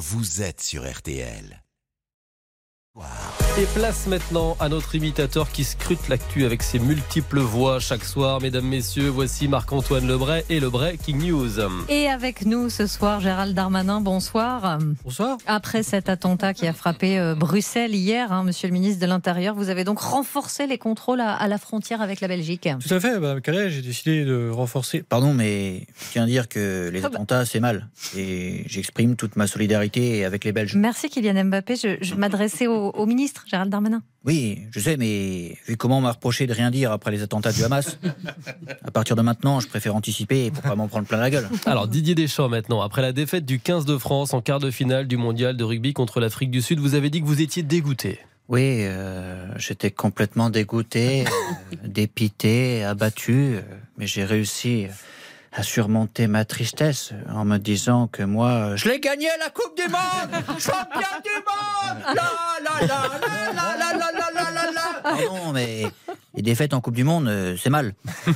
vous êtes sur RTL. Et place maintenant à notre imitateur qui scrute l'actu avec ses multiples voix chaque soir. Mesdames, Messieurs, voici Marc-Antoine Lebray et Lebray King News. Et avec nous ce soir, Gérald Darmanin, bonsoir. Bonsoir. Après cet attentat qui a frappé euh, Bruxelles hier, hein, monsieur le ministre de l'Intérieur, vous avez donc renforcé les contrôles à, à la frontière avec la Belgique. Tout à fait, bah, Calais, j'ai décidé de renforcer. Pardon, mais je tiens à dire que les Ah bah. attentats, c'est mal. Et j'exprime toute ma solidarité avec les Belges. Merci Kylian Mbappé. Je, je m'adressais au, au ministre, Gérald Darmanin. Oui, je sais, mais vu comment on m'a reproché de rien dire après les attentats du Hamas, à partir de maintenant, je préfère anticiper pour pas m'en prendre plein la gueule. Alors Didier Deschamps maintenant, après la défaite du 15 de France en quart de finale du mondial de rugby contre l'Afrique du Sud, vous avez dit que vous étiez dégoûté. Oui, euh, j'étais complètement dégoûté, euh, dépité, abattu, euh, mais j'ai réussi à surmonter ma tristesse en me disant que moi, euh, je l'ai gagné la Coupe du Monde Champion du Monde La la la la la la la la la Pardon, mais les défaites en Coupe du Monde, euh, c'est mal.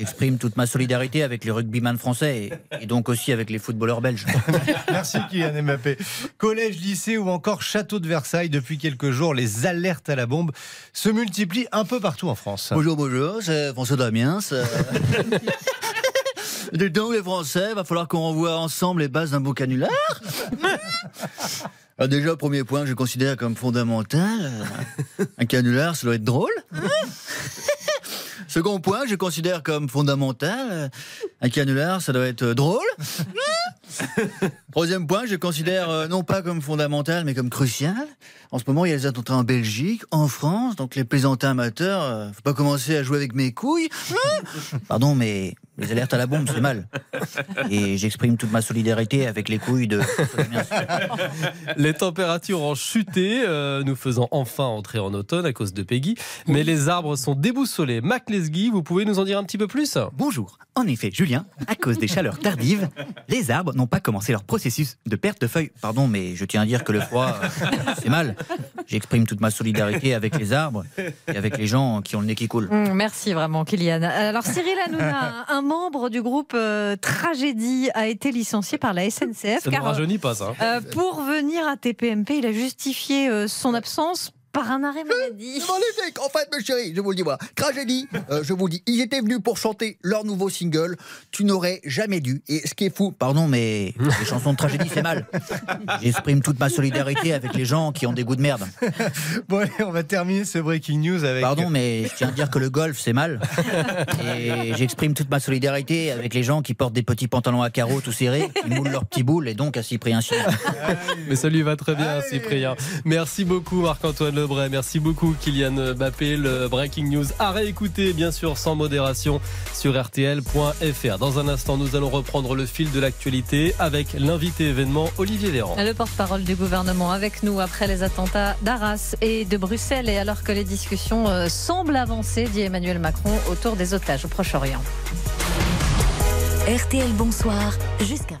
J'exprime toute ma solidarité avec les rugbyman français et, et donc aussi avec les footballeurs belges. Merci Kylian Mbappé. Collège, lycée ou encore château de Versailles, depuis quelques jours, les alertes à la bombe se multiplient un peu partout en France. Bonjour, bonjour, c'est François Damiens. Dis donc, les Français, va falloir qu'on revoie ensemble les bases d'un beau canular. Ah, déjà, premier point que je considère comme fondamental, euh, un canular, ça doit être drôle. Second point je considère comme fondamental, euh, un canular, ça doit être euh, drôle. Troisième point je considère euh, non pas comme fondamental, mais comme crucial. En ce moment, il y a les attentats en Belgique, en France, donc les plaisantins amateurs, euh, faut pas commencer à jouer avec mes couilles. Pardon, mais les alertes à la bombe, c'est mal. Et j'exprime toute ma solidarité avec les couilles de. Les températures ont chuté, euh, nous faisant enfin entrer en automne à cause de Peggy. Mais les arbres sont déboussolés. Mac Lesguy, vous pouvez nous en dire un petit peu plus? Bonjour. En effet, Julien, à cause des chaleurs tardives, les arbres n'ont pas commencé leur processus de perte de feuilles. Pardon, mais je tiens à dire que le froid, euh, c'est mal. J'exprime toute ma solidarité avec les arbres et avec les gens qui ont le nez qui coule. Merci vraiment Kylian. Alors Cyril Hanouna, un membre du groupe euh, Tragédie, a été licencié par la SNCF Ça ne rajeunit pas ça. euh, pour venir à TPMP, il a justifié euh, son absence par un arrêt maladie. magnifique. En fait, mes chéris, je vous le dis, voilà. Tragédie, euh, je vous le dis, ils étaient venus pour chanter leur nouveau single. Tu n'aurais jamais dû. Et ce qui est fou, Pardon, mais les chansons de tragédie, c'est mal. J'exprime toute ma solidarité avec les gens qui ont des goûts de merde. Bon, allez, on va terminer ce breaking news avec. Pardon, mais je tiens à dire que le golf, c'est mal. Et j'exprime toute ma solidarité avec les gens qui portent des petits pantalons à carreaux tout serrés, qui moulent leurs petits boules et donc à Cyprien Chien. Mais ça lui va très bien, Cyprien. Merci beaucoup, Marc-Antoine Lebray. Merci beaucoup, Kylian Mbappé. Le Breaking News à réécouter, bien sûr, sans modération sur RTL.fr. Dans un instant, nous allons reprendre le fil de l'actualité avec l'invité événement Olivier Véran. Le porte-parole du gouvernement avec nous après les attentats d'Arras et de Bruxelles et alors que les discussions euh, semblent avancer, dit Emmanuel Macron, autour des otages au Proche-Orient. RTL Bonsoir jusqu'à